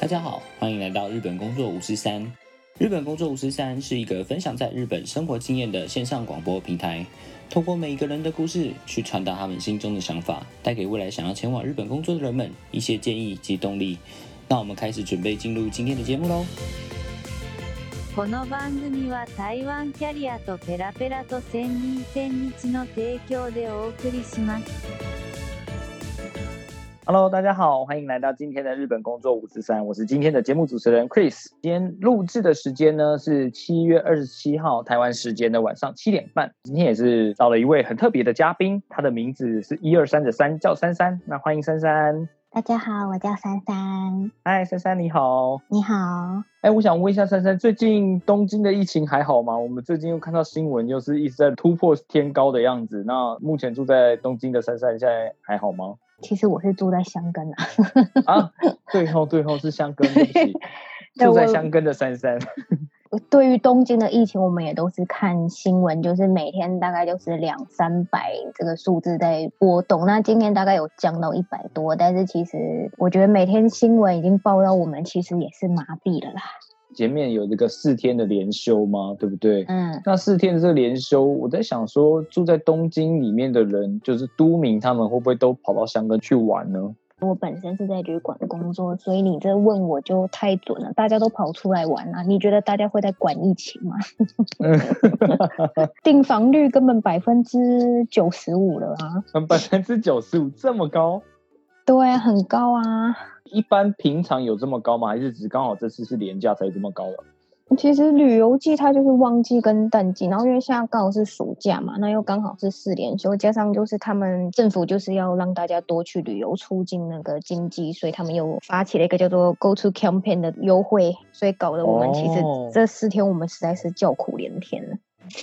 大家好，欢迎来到日本工作五十三。日本工作五十三是一个分享在日本生活经验的线上广播平台，透过每一个人的故事，去传达他们心中的想法，带给未来想要前往日本工作的人们一些建议及动力。那我们开始准备进入今天的节目喽。この番組は台湾キャリアとペラペラと千人千日の提供でお送りします。 Hello，大家好，欢迎来到今天的日本工作五十三，我是今天的节目主持人 Chris。今天录制的时间呢是七月二十七号台湾时间的晚上七点半。今天也是到了一位很特别的嘉宾，他的名字是一二三的三，叫珊珊。那欢迎珊珊。大家好，我叫珊珊。嗨，珊珊你好。你好，哎，我想问一下珊珊，最近东京的疫情还好吗？我们最近又看到新闻，又是一直在突破天高的样子。那目前住在东京的珊珊现在还好吗？其实我是住在香根啊。啊，对后对后，是香根，住在我香根的珊珊。对于东京的疫情，我们也都是看新闻，就是每天大概就是两三百这个数字在波动。那今天大概有降到一百多，但是其实我觉得每天新闻已经报到我们，其实也是麻痹了啦。前面有这个四天的连休吗？对不对？嗯，那四天的这个连休，我在想说，住在东京里面的人，就是都民，他们会不会都跑到香根去玩呢？我本身是在旅馆工作，所以你这问我就太准了。大家都跑出来玩啊，你觉得大家会在管疫情吗？订房率根本百分之九十五了啊！百分之九十五这么高？对啊，很高啊。一般平常有这么高吗？还是只刚好这次是廉价才这么高的？其实旅游季它就是旺季跟淡季，然后因为现在刚好是暑假嘛，那又刚好是四连休，加上就是他们政府就是要让大家多去旅游，促进那个经济，所以他们又发起了一个叫做 Go to Campaign 的优惠，所以搞得我们其实哦这四天我们实在是叫苦连天了。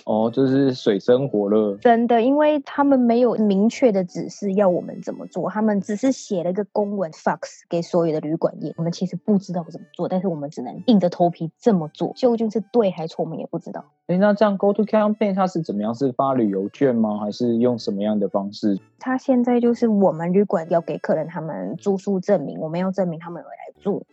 哦，就是水深火热。真的，因为他们没有明确的指示要我们怎么做，他们只是写了一个公文 fax 给所有的旅馆业，我们其实不知道怎么做，但是我们只能硬着头皮这么做，究竟是对还错，我们也不知道。哎，那这样 Go to Campaign 它是怎么样？是发旅游券吗？还是用什么样的方式？他现在就是我们旅馆要给客人他们住宿证明，我们要证明他们有来住，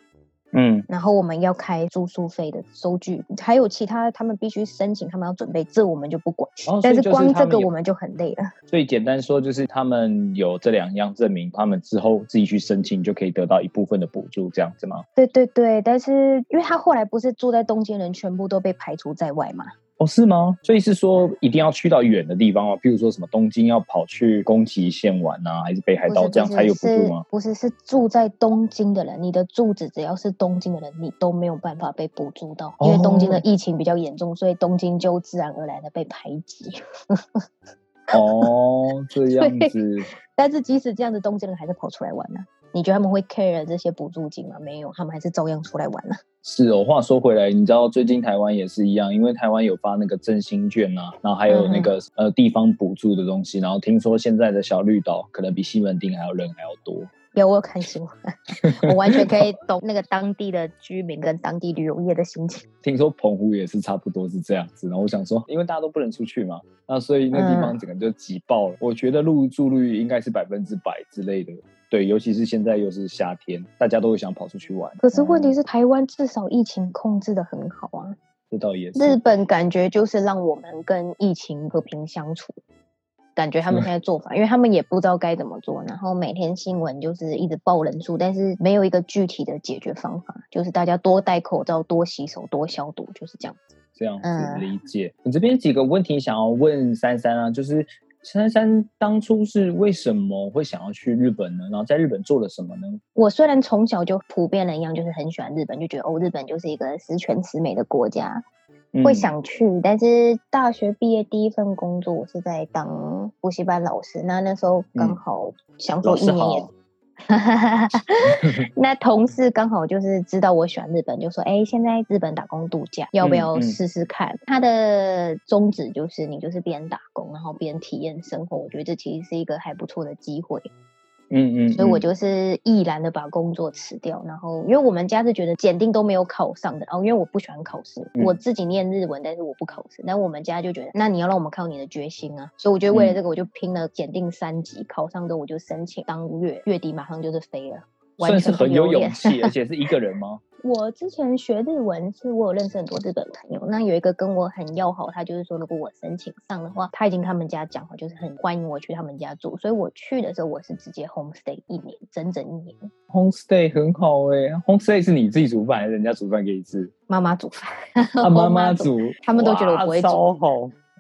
嗯，然后我们要开住宿费的收据，还有其他他们必须申请，他们要准备，这我们就不管。哦，但是光这个我们就很累了。所以简单说，就是他们有这两样证明，他们之后自己去申请就可以得到一部分的补助，这样子吗？对对对，但是因为他后来不是住在东京人全部都被排除在外嘛，哦，是吗？所以是说一定要去到远的地方哦，譬如说什么东京要跑去宫崎县玩啊，还是北海道这样才有补助是吗？不是是住在东京的人，你的住址只要是东京的人，你都没有办法被补助到，因为东京的哦疫情比较严重，所以东京就自然而然的被排挤。哦，这样子，但是即使这样子，东京人还是跑出来玩呢、你觉得他们会 care 这些补助金吗？没有，他们还是照样出来玩呢、是哦。话说回来，你知道最近台湾也是一样，因为台湾有发那个振兴券啊，然后还有那个、呃地方补助的东西，然后听说现在的小绿岛可能比西门町还要人还要多。有我有看新闻，我完全可以懂那个当地的居民跟当地旅游业的心情。听说澎湖也是差不多是这样子，然后我想说，因为大家都不能出去嘛，那所以那地方嗯整个就挤爆了。我觉得入住率应该是百分之百之类的，对，尤其是现在又是夏天，大家都会想跑出去玩。可是问题嗯是，台湾至少疫情控制的很好啊。这倒也是日，本感觉就是让我们跟疫情和平相处，感觉他们嗯现在做法，因为他们也不知道该怎么做，然后每天新闻就是一直报人数，但是没有一个具体的解决方法，就是大家多戴口罩、多洗手、多消毒，就是这样子。这样子嗯理解。你这边几个问题想要问珊珊啊，就是珊珊当初是为什么会想要去日本呢？然后在日本做了什么呢？我虽然从小就普遍的一样，就是很喜欢日本，就觉得哦，日本就是一个十全十美的国家，会嗯想去。但是大学毕业第一份工作，我是在当补习班老师，那那时候刚嗯好想老师说一年也好。那同事刚好就是知道我喜欢日本，就说：“哎、现在日本打工度假，要不要试试看？”他的宗旨就是你就是边打工，然后边体验生活。我觉得这其实是一个还不错的机会。嗯嗯，所以我嗯就是毅然的把工作辞掉，然后因为我们家是觉得检定都没有考上的，然后因为我不喜欢考试，嗯我自己念日文，但是我不考试，但我们家就觉得，那你要让我们靠你的决心啊，所以我觉得为了嗯这个，我就拼了检定三级，考上之后我就申请当月月底马上就是飞了。完算是很有勇气，而 且是一个人吗？我之前学日文，是我有认识很多日本朋友，那有一个跟我很要好，他就是说如果我申请上的话，他已经他们家讲好，就是很欢迎我去他们家住，所以我去的时候我是直接 homestay 一年，整整一年，Homestay 很好哎、Homestay 是你自己煮饭还是人家煮饭给你吃？妈妈煮饭，啊，我妈妈煮，他们都觉得我不会煮超好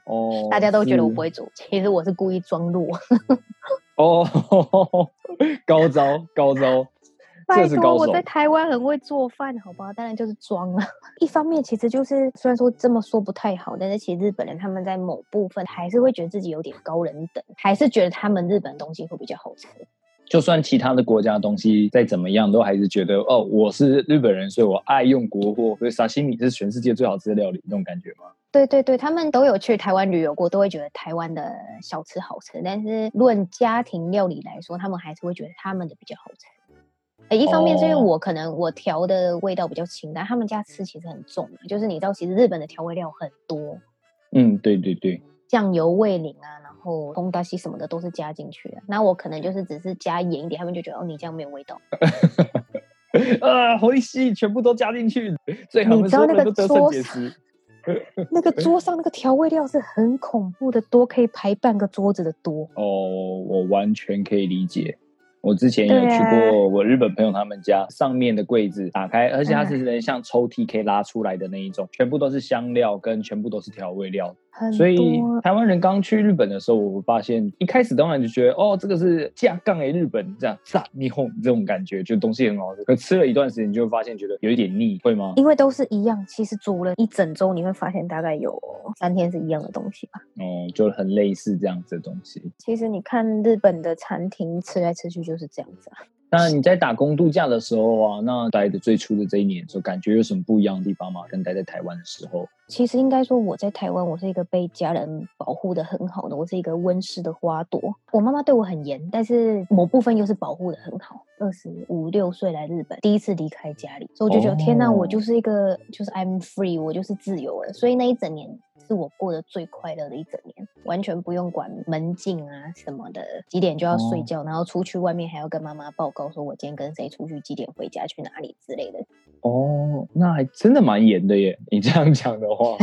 哦。大家都觉得我不会煮，其实我是故意装弱。哦，高招高招，拜托我在。台湾很会做饭，好吧？当然就是装了。一方面，其实就是虽然说这么说不太好，但是其实日本人他们在某部分还是会觉得自己有点高人等，还是觉得他们日本东西会比较好吃。就算其他的国家的东西再怎么样，都还是觉得哦，我是日本人，所以我爱用国货，所以沙西米是全世界最好吃的料理，那种感觉吗？对对对，他们都有去台湾旅游过，都会觉得台湾的小吃好吃。但是论家庭料理来说，他们还是会觉得他们的比较好吃。诶一方面是因为哦我可能我调的味道比较清淡，他们家吃其实很重，就是你知道，其实日本的调味料很多，嗯，对对对，酱油、味淋啊，然后红大西什么的都是加进去的。那我可能就是只是加盐一点，他们就觉得哦，你这样没有味道。啊，红利西全部都加进去，最好你知道那个桌上。那个桌上那个调味料是很恐怖的多，可以排半个桌子的多。哦，我完全可以理解。我之前有去过我日本朋友他们家，上面的柜子打开，而且它嗯是能像抽屉可以拉出来的那一种，全部都是香料跟全部都是调味料。很所以台湾人刚去日本的时候，我发现一开始当然就觉得哦，这个是架杠诶，日本这样炸霓虹这种感觉，就东西很好吃。可吃了一段时间，你就会发现觉得有一点腻，会吗？因为都是一样，其实煮了一整周，你会发现大概有三天是一样的东西吧。哦，就很类似这样子的东西。其实你看日本的餐厅吃来吃去就是这样子啊。那你在打工度假的时候啊，那待的最初的这一年的时候，感觉有什么不一样的地方吗？跟待在台湾的时候？其实应该说，我在台湾，我是一个被家人保护的很好的，我是一个温室的花朵。我妈妈对我很严，但是某部分又是保护的很好。二十五六岁来日本，第一次离开家里，所以我就觉得、天呐，我哦就是一个就是 I'm free，我就是自由了。所以那一整年是我过得最快乐的一整年，完全不用管门禁啊什么的，几点就要睡哦觉，然后出去外面还要跟妈妈报告说我今天跟谁出去，几点回家，去哪里之类的。哦，那还真的蛮严的耶。你这样讲的话，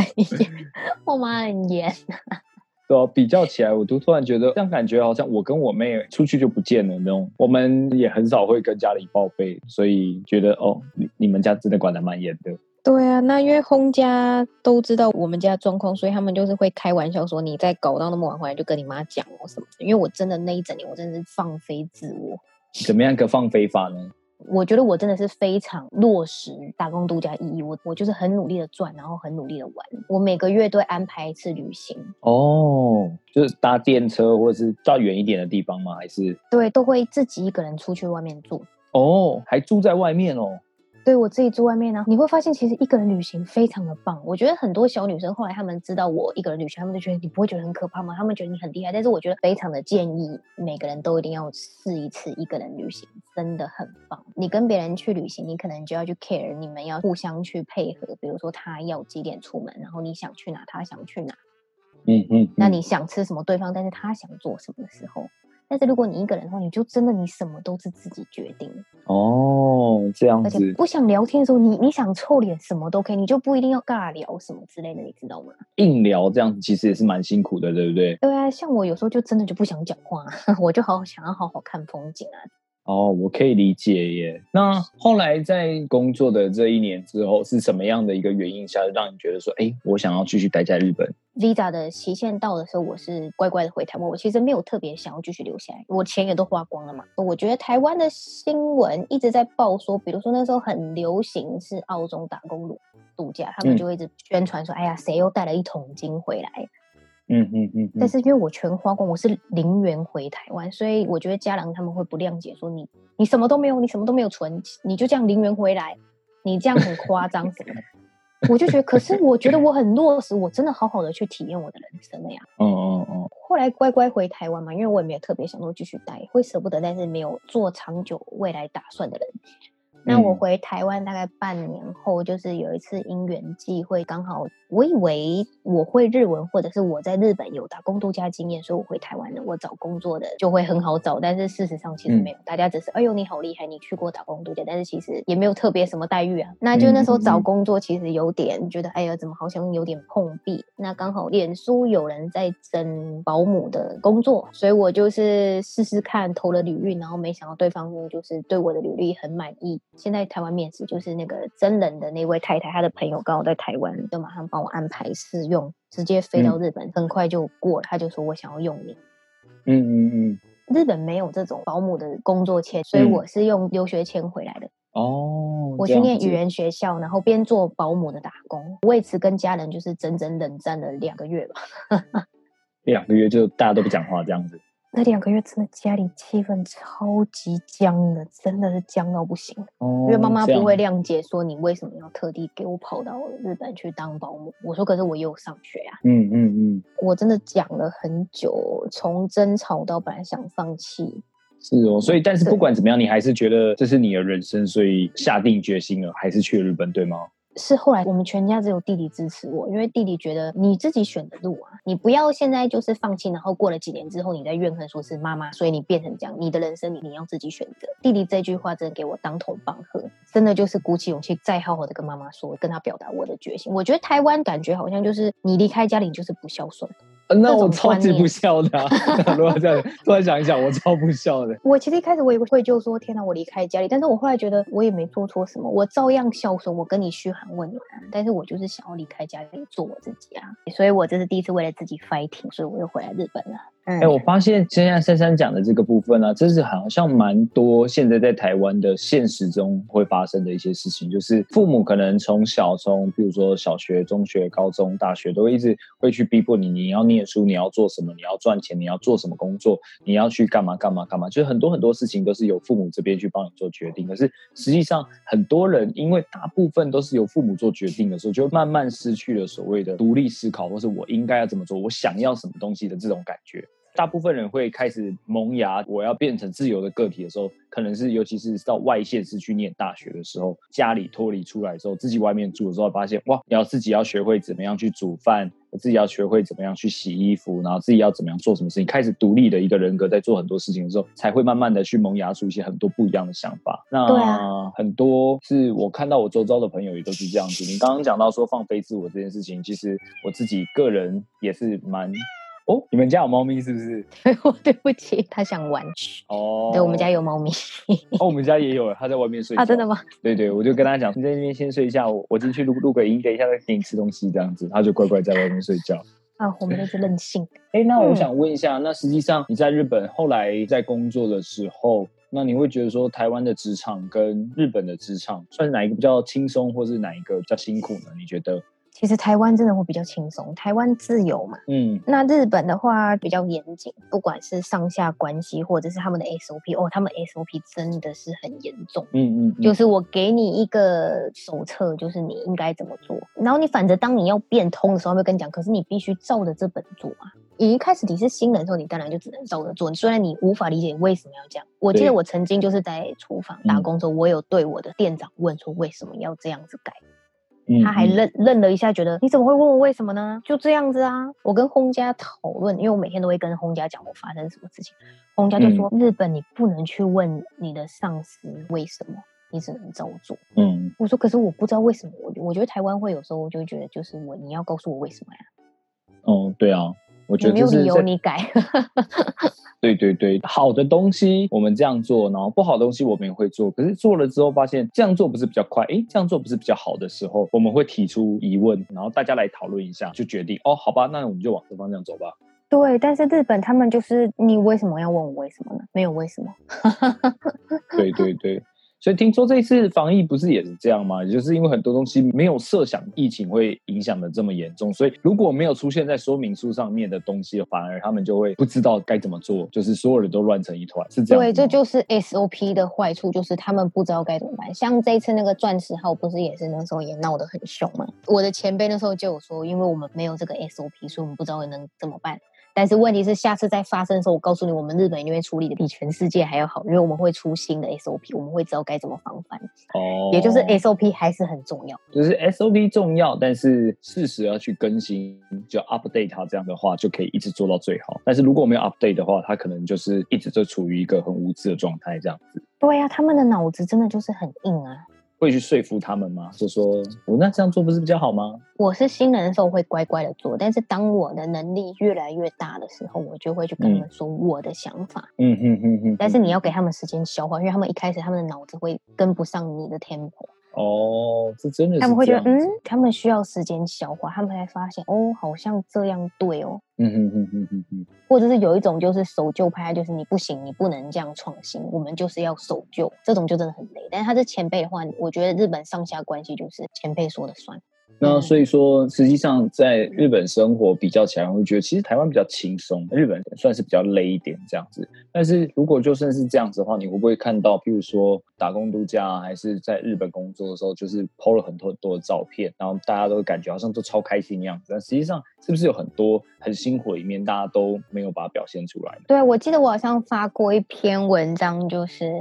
我妈很严。对啊，比较起来，我都突然觉得这样感觉好像我跟我妹出去就不见了那种。我们也很少会跟家里报备，所以觉得哦，你你们家真的管得蛮严的。对啊，那因为轰家都知道我们家的状况，所以他们就是会开玩笑说，你再搞到那么晚回来就跟你妈讲哦什么的。因为我真的那一整年，我真的是放飞自我。怎么样个放飞法呢？我觉得我真的是非常落实打工度假意义，我我就是很努力的赚，然后很努力的玩。我每个月都会安排一次旅行，哦，就是搭电车或者是到远一点的地方吗？还是对，都会自己一个人出去外面住。哦，还住在外面哦？对我自己住外面呢，你会发现其实一个人旅行非常的棒。我觉得很多小女生后来她们知道我一个人旅行，她们就觉得你不会觉得很可怕吗？她们觉得你很厉害，但是我觉得非常的建议每个人都一定要试一次一个人旅行，真的很棒。你跟别人去旅行，你可能就要去 care，你们要互相去配合，比如说他要几点出门，然后你想去哪，他想去哪，嗯嗯，嗯那你想吃什么对方，但是他想做什么的时候。但是如果你一个人的话，你就真的你什么都是自己决定，哦，这样而且子不想聊天的时候，你你想臭脸什么都可以，你就不一定要尬聊什么之类的，你知道吗？硬聊这样子其实也是蛮辛苦的，对不对？对啊，像我有时候就真的就不想讲话，我就好好想要好好看风景啊。哦，我可以理解耶。那后来在工作的这一年之后，是什么样的一个原因下让你觉得说，哎，我想要继续待在日本？Visa 的期限到的时候，我是乖乖的回台湾。我其实没有特别想要继续留下来，我钱也都花光了嘛。我觉得台湾的新闻一直在报说，比如说那时候很流行是澳洲打工度度假，他们嗯就会一直宣传说，哎呀，谁又带了一桶金回来？嗯嗯嗯嗯，但是因为我全花光，我是零元回台湾，所以我觉得家人他们会不谅解，说你你什么都没有，你什么都没有存，你就这样零元回来，你这样很夸张什么的。我就觉得，可是我觉得我很落实，我真的好好的去体验我的人生了呀。嗯嗯嗯，后来乖乖回台湾嘛，因为我也没有特别想说继续待，会舍不得，但是没有做长久未来打算的人，那我嗯回台湾大概半年后，就是有一次因缘际会，刚好我以为我会日文，或者是我在日本有打工度假经验，所以我回台湾的，我找工作的就会很好找。但是事实上其实嗯没有，大家只是哎呦你好厉害，你去过打工度假，但是其实也没有特别什么待遇啊。那就那时候找工作其实有点觉得哎呀怎么好像有点碰壁。那刚好脸书有人在征保姆的工作，所以我就是试试看投了履历，然后没想到对方就是对我的履历很满意。现在台湾面试就是那个真人的那位太太，她的朋友刚好在台湾，就马上帮我安排试用，直接飞到日本，很快就过了。他就说我想要用你。嗯嗯嗯，日本没有这种保姆的工作签，所以嗯我是用留学签回来的。哦，我去念语言学校，然后边做保姆的打工，为此跟家人就是整整冷战了两个月吧。两个月就大家都不讲话这样子。那两个月真的家里气氛超级僵的，真的是僵到不行。哦，因为妈妈不会谅解，说你为什么要特地给我跑到日本去当保姆？我说可是我也有上学啊，嗯嗯嗯，我真的讲了很久，从争吵到本来想放弃，是哦。所以，但是不管怎么样，你还是觉得这是你的人生，所以下定决心了，还是去日本，对吗？是后来我们全家只有弟弟支持我，因为弟弟觉得你自己选的路啊，你不要现在就是放弃，然后过了几年之后你再怨恨说是妈妈，所以你变成这样，你的人生你你要自己选择。弟弟这句话真的给我当头棒喝，真的就是鼓起勇气再好好的跟妈妈说，跟她表达我的决心。我觉得台湾感觉好像就是你离开家里你就是不孝顺。呃那种我超级不孝的、啊。如果这样突然想一想，我超不孝的。我其实一开始我也会就说天哪，我离开家里，但是我后来觉得我也没做错什么，我照样孝顺，我跟你嘘寒问暖啊，但是我就是想要离开家里做我自己啊，所以我这是第一次为了自己 fighting，所以我又回来日本了。嗯，哎、我发现现在珊珊讲的这个部分呢、啊，这是好像蛮多现在在台湾的现实中会发生的一些事情，就是父母可能从小从比如说小学、中学、高中、大学，都一直会去逼迫你，你要念书，你要做什么，你要赚钱，你要做什么工作，你要去干嘛干嘛干嘛，就是很多很多事情都是由父母这边去帮你做决定。可是实际上，很多人因为大部分都是由父母做决定的时候，就慢慢失去了所谓的独立思考，或是我应该要怎么做，我想要什么东西的这种感觉。大部分人会开始萌芽，我要变成自由的个体的时候，可能是尤其是到外县市去念大学的时候，家里脱离出来之后，自己外面住的时候，发现哇，你要自己要学会怎么样去煮饭，自己要学会怎么样去洗衣服，然后自己要怎么样做什么事情，开始独立的一个人格，在做很多事情的时候，才会慢慢的去萌芽出一些很多不一样的想法。那啊很多是我看到我周遭的朋友也都是这样子。你刚刚讲到说放飞自我这件事情，其实我自己个人也是蛮。哦，你们家有猫咪是不是？我对不起，他想玩。哦，对，我们家有猫咪哦，我们家也有，它在外面睡觉。啊，真的？吗？对对，我就跟他讲，你在那边先睡一下，我我进去录录个音，等一下再给你吃东西，这样子，他就乖乖在外面睡觉。啊，我们都是任性。哎，那我嗯想问一下，那实际上你在日本后来在工作的时候，那你会觉得说台湾的职场跟日本的职场，算是哪一个比较轻松，或是哪一个比较辛苦呢？你觉得？其实台湾真的会比较轻松，台湾自由嘛。嗯那日本的话比较严谨，不管是上下关系或者是他们的 SOP，哦，他们 SOP 真的是很严重。嗯嗯，嗯就是我给你一个手册，就是你应该怎么做，然后你反正当你要变通的时候，他会跟你讲，可是你必须照着这本做啊。你一开始你是新人的时候，你当然就只能照着做，虽然你无法理解为什么要这样。我记得我曾经就是在厨房打嗯工的时候，我有对我的店长问说为什么要这样子改，嗯他还嗯愣愣了一下，觉得你怎么会问我为什么呢？就这样子啊。我跟轰家讨论，因为我每天都会跟轰家讲我发生什么事情，轰家就说、嗯日本你不能去问你的上司为什么，你只能照做。嗯我说可是我不知道为什么，我我觉得台湾会有时候我就觉得就是我你要告诉我为什么呀？哦，对啊，我觉得没有理由你改。对对对，好的东西我们这样做，然后不好的东西我们也会做。可是做了之后发现这样做不是比较快，诶，这样做不是比较好的时候，我们会提出疑问，然后大家来讨论一下，就决定哦，好吧，那我们就往这方向走吧。对，但是日本他们就是你为什么要问我为什么呢？没有为什么。对 对对，所以听说这一次防疫不是也是这样吗？也就是因为很多东西没有设想疫情会影响的这么严重，所以如果没有出现在说明书上面的东西，反而他们就会不知道该怎么做，就是所有人都乱成一团，是这样。对，这就是 SOP 的坏处，就是他们不知道该怎么办。像这一次那个钻石号，不是也是那时候也闹得很凶嘛？我的前辈那时候就有说，因为我们没有这个 SOP，所以我们不知道能怎么办。但是问题是，下次再发生的时候，我告诉你，我们日本一定会处理的比全世界还要好，因为我们会出新的 SOP，我们会知道该怎么防范。哦，也就是 SOP 还是很重要。就是 SOP 重要，但是适时要去更新，就 update 它，这样的话就可以一直做到最好。但是如果没有 update 的话，它可能就是一直就处于一个很无知的状态，这样子。对呀、他们的脑子真的就是很硬啊。会去说服他们吗？就说我那这样做不是比较好吗？我是新人的时候会乖乖的做，但是当我的能力越来越大的时候，我就会去跟他们说我的想法。嗯嗯嗯嗯。但是你要给他们时间消化，因为他们一开始他们的脑子会跟不上你的 tempo，哦，这真的是他们会觉得嗯，他们需要时间消化，他们才发现哦，好像这样对哦。嗯哼哼哼哼哼。或者是有一种就是守旧派，就是你不行，你不能这样创新，我们就是要守旧，这种就真的很累。但是他是前辈的话，我觉得日本上下关系就是前辈说了算。那所以说，实际上在日本生活比较起来，我会觉得其实台湾比较轻松，日本算是比较累一点这样子。但是如果就算是这样子的话，你会不会看到，譬如说打工度假啊，还是在日本工作的时候，就是 PO 了很多很多的照片，然后大家都感觉好像都超开心的样子，但实际上是不是有很多很辛苦的一面，大家都没有把它表现出来？对，我记得我好像发过一篇文章，就是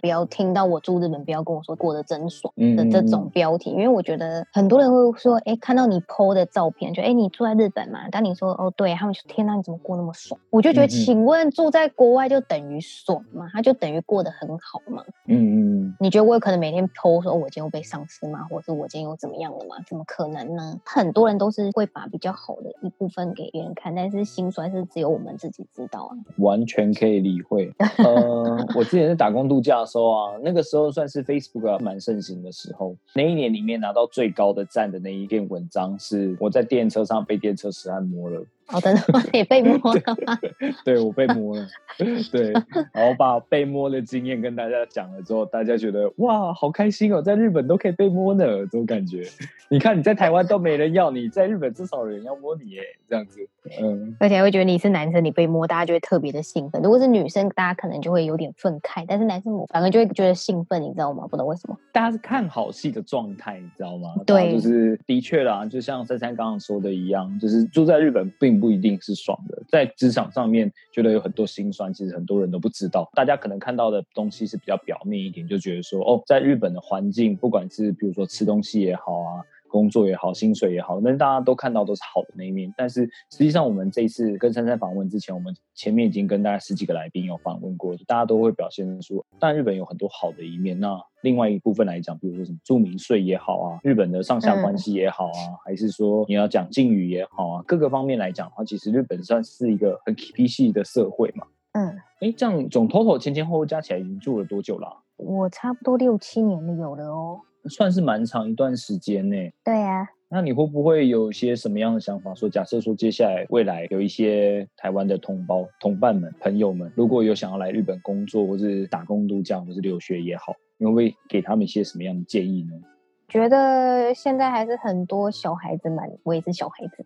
不要听到我住日本，不要跟我说过得真爽的这种标题，因为我觉得很多人会说，哎，看到你 PO 的照片，就哎你住在日本嘛，当你说哦对，他们说天哪，你怎么过那么爽？我就觉得，嗯嗯请问住在国外就等于爽吗？他就等于过得很好吗？嗯嗯你觉得我有可能每天 PO 说、哦我今天又被上司吗？或者是我今天又怎么样了吗？怎么可能呢？很多人都是会把比较好的一部分给别人看，但是心酸是只有我们自己知道啊。完全可以理会。呃，我之前在打工度假的时候啊，那个时候算是 Facebook 啊蛮盛行的时候。那一年里面拿到最高的赞的那一一篇文章是我在电车上被电车师按摩了，哦，真的吗？也被摸了吗？对我被摸了，对，然后把被摸的经验跟大家讲了之后，大家觉得哇，好开心哦，在日本都可以被摸呢，这种感觉。你看你在台湾都没人要你，在日本至少有人要摸你耶，这样子，嗯。而且还会觉得你是男生，你被摸，大家就会特别的兴奋；如果是女生，大家可能就会有点愤慨，但是男生我反而就会觉得兴奋，你知道吗？不懂为什么。大家是看好戏的状态，你知道吗？对就是的确啦，就像珊珊刚刚说的一样，就是住在日本并不一定是爽的，在职场上面觉得有很多心酸，其实很多人都不知道。大家可能看到的东西是比较表面一点，就觉得说哦，在日本的环境，不管是比如说吃东西也好啊。工作也好，薪水也好，那大家都看到都是好的那一面。但是实际上，我们这一次跟珊珊访问之前，我们前面已经跟大概十几个来宾有访问过，大家都会表现出，但日本有很多好的一面。那另外一部分来讲，比如说什么住民税也好啊，日本的上下关系也好啊，还是说你要讲敬语也好啊，各个方面来讲的话，其实日本算是一个很 K P 系的社会嘛。嗯，哎，这样总 total 前前后后加起来已经住了多久啦、我差不多六七年的有了哦。算是蛮长一段时间呢、对啊，那你会不会有一些什么样的想法？说，假设说接下来未来有一些台湾的同胞、同伴们、朋友们，如果有想要来日本工作，或是打工度假，或是留学也好，你会不会给他们一些什么样的建议呢？觉得现在还是很多小孩子们，我也是小孩子，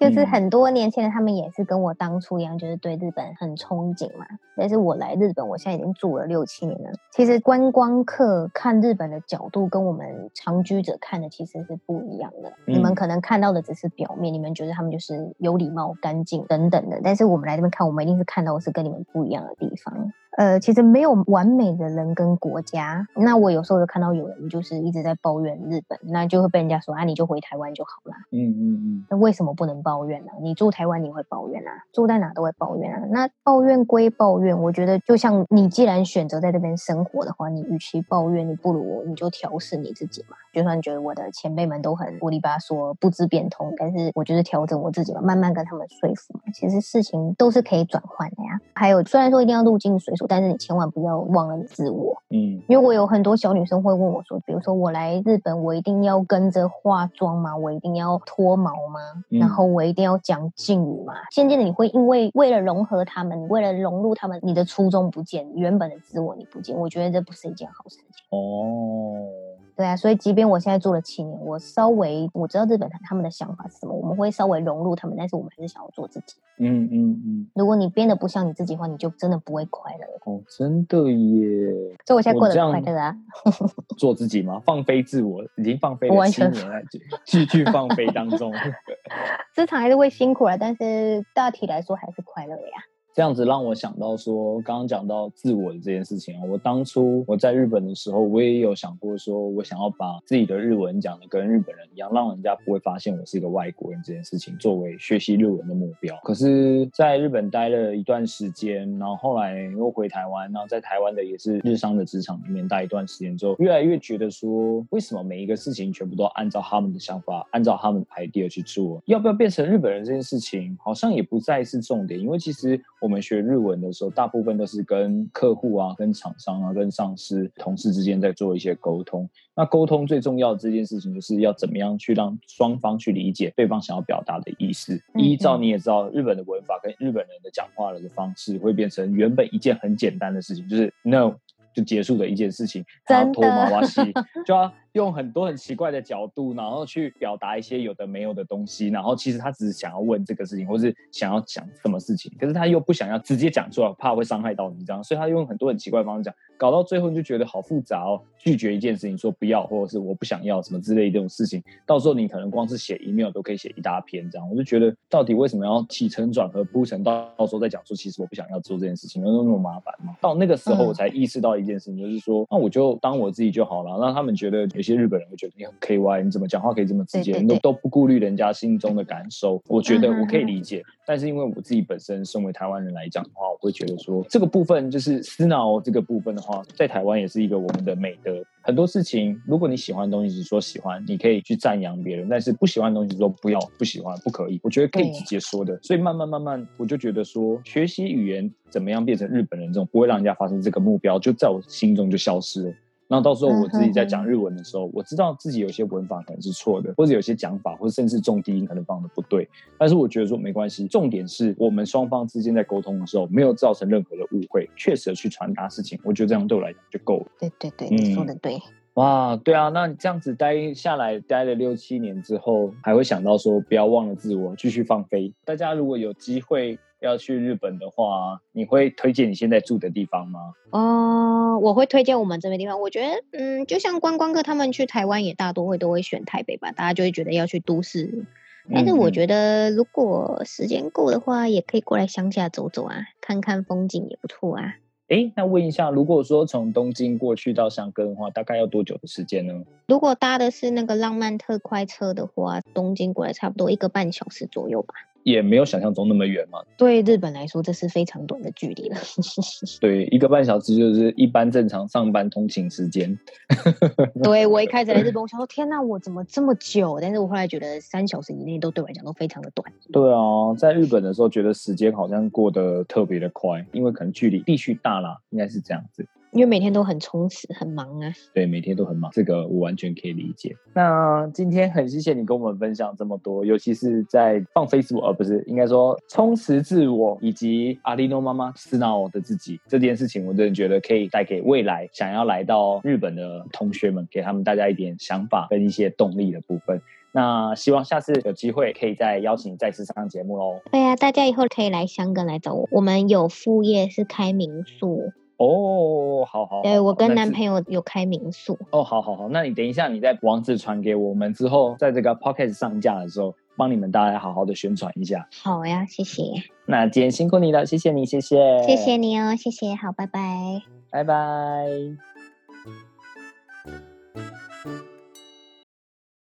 就是嗯很多年轻人，他们也是跟我当初一样，就是对日本很憧憬嘛。但是我来日本，我现在已经住了六七年了。其实观光客看日本的角度跟我们长居者看的其实是不一样的。你们嗯可能看到的只是表面，你们觉得他们就是有礼貌、干净等等的，但是我们来这边看，我们一定是看到的是跟你们不一样的地方。呃，其实没有完美的人跟国家。那我有时候有看到有人就是一直在抱怨日本，那就会被人家说啊，你就回台湾就好啦。嗯嗯嗯，那为什么不能抱怨呢、你住台湾你会抱怨啊，住在哪都会抱怨啊。那抱怨归抱怨，我觉得就像你既然选择在这边生活的话，你与其抱怨，你不如你就调试你自己嘛。就算觉得我的前辈们都很啰里吧嗦、不知变通，但是我就是调整我自己嘛，慢慢跟他们说服嘛。其实事情都是可以转换的呀。还有，虽然说一定要入境随俗，但是你千万不要忘了你自我。嗯因为我有很多小女生会问我说，比如说我来日本，我一定要跟着化妆吗？我一定要脱毛吗？嗯然后我一定要讲敬语吗？渐渐的，你会因为为了融合他们，你为了融入他们，你的初衷不见，原本的自我你不见，我觉得这不是一件好事情。哦，对啊，所以即便我现在做了七年，我稍微我知道日本人他们的想法是什么，我们会稍微融入他们，但是我们还是想要做自己。嗯嗯嗯，如果你变得不像你自己的话，你就真的不会快乐。哦，真的耶，所以我现在过得快乐啊。做自己吗？放飞自我，已经放飞我了七年了，继继续放飞当中。职场还是会辛苦了，但是大体来说还是快乐呀。这样子让我想到说，刚刚讲到自我的这件事情啊，我当初我在日本的时候，我也有想过说，我想要把自己的日文讲的跟日本人一样，让人家不会发现我是一个外国人这件事情，作为学习日文的目标。可是，在日本待了一段时间，然后后来又回台湾，然后在台湾的也是日商的职场里面待一段时间之后，越来越觉得说，为什么每一个事情全部都按照他们的想法，按照他们的 idea 去做？要不要变成日本人这件事情，好像也不再是重点，因为其实我们学日文的时候，大部分都是跟客户啊、跟厂商啊、跟上司、同事之间在做一些沟通。那沟通最重要的这件事情，就是要怎么样去让双方去理解对方想要表达的意思。嗯依照嗯你也知道，日本的文法跟日本人的讲话的方式，会变成原本一件很简单的事情，就是 no 就结束的一件事情，然后真拖毛的哇西，就要用很多很奇怪的角度，然后去表达一些有的没有的东西，然后其实他只是想要问这个事情，或是想要讲什么事情，可是他又不想要直接讲出来，怕会伤害到你这样，所以他用很多很奇怪的方式讲，搞到最后你就觉得好复杂哦，拒绝一件事情说不要，或者是我不想要什么之类的这种事情，到时候你可能光是写 email 都可以写一大篇这样，我就觉得到底为什么要起承转合铺陈到到时候再讲说，其实我不想要做这件事情，有那么麻烦吗？到那个时候嗯我才意识到一件事情，就是说，那我就当我自己就好了。让他们觉得有些日本人会觉得你很 K Y，你怎么讲话可以这么直接，对对对你都都不顾虑人家心中的感受。我觉得我可以理解，但是因为我自己本身身为台湾人来讲的话，我会觉得说这个部分就是私脑这个部分的话，在台湾也是一个我们的美德。很多事情，如果你喜欢的东西，只说喜欢，你可以去赞扬别人；但是不喜欢的东西，说不要、不喜欢、不可以。我觉得可以直接说的。所以慢慢慢慢，我就觉得说，学习语言怎么样变成日本人这种不会让人家发生这个目标，就在我心中就消失了。然后到时候我自己在讲日文的时候，我知道自己有些文法可能是错的，或者有些讲法，或者甚至重低音可能放的不对。但是我觉得说没关系，重点是我们双方之间在沟通的时候没有造成任何的误会，确实地去传达事情。我觉得这样对我来讲就够了。对对对，你说嗯的对。哇，对啊，那你这样子待下来，待了六七年之后，还会想到说不要忘了自我，继续放飞。大家如果有机会要去日本的话，你会推荐你现在住的地方吗？哦，我会推荐我们这边地方。我觉得，嗯，就像观光客他们去台湾也大多会都会选台北吧，大家就会觉得要去都市。但是我嗯觉得，如果时间够的话，也可以过来乡下走走啊，看看风景也不错啊。哎，那问一下，如果说从东京过去到香根的话，大概要多久的时间呢？如果搭的是那个浪漫特快车的话，东京过来差不多一个半小时左右吧。也没有想象中那么远嘛。对日本来说，这是非常短的距离了。对，一个半小时就是一般正常上班通勤时间。对我一开始来日本，我想说天呐，我怎么这么久？但是我后来觉得三小时以内都对我来讲都非常的短。对啊，在日本的时候觉得时间好像过得特别的快，因为可能距离地区大啦，应该是这样子。因为每天都很充实、很忙啊。对，每天都很忙，这个我完全可以理解。那今天很谢谢你跟我们分享这么多，尤其是在放飞自我，而不是应该说充实自我，以及阿丽诺妈妈私闹的自己这件事情，我真的觉得可以带给未来想要来到日本的同学们，给他们大家一点想法跟一些动力的部分。那希望下次有机会可以再邀请你再次上节目喽。对啊，大家以后可以来香港来找我，我们有副业是开民宿。哦，好好好，对我跟男朋友有开民宿。哦，好好好，那你等一下，你在网址传给我们之后，在这个 podcast 上架的时候，帮你们大家好好的宣传一下。好呀，谢谢，那今天辛苦你了，谢谢你，谢谢，谢谢，你哦，谢谢，好，拜拜。拜拜。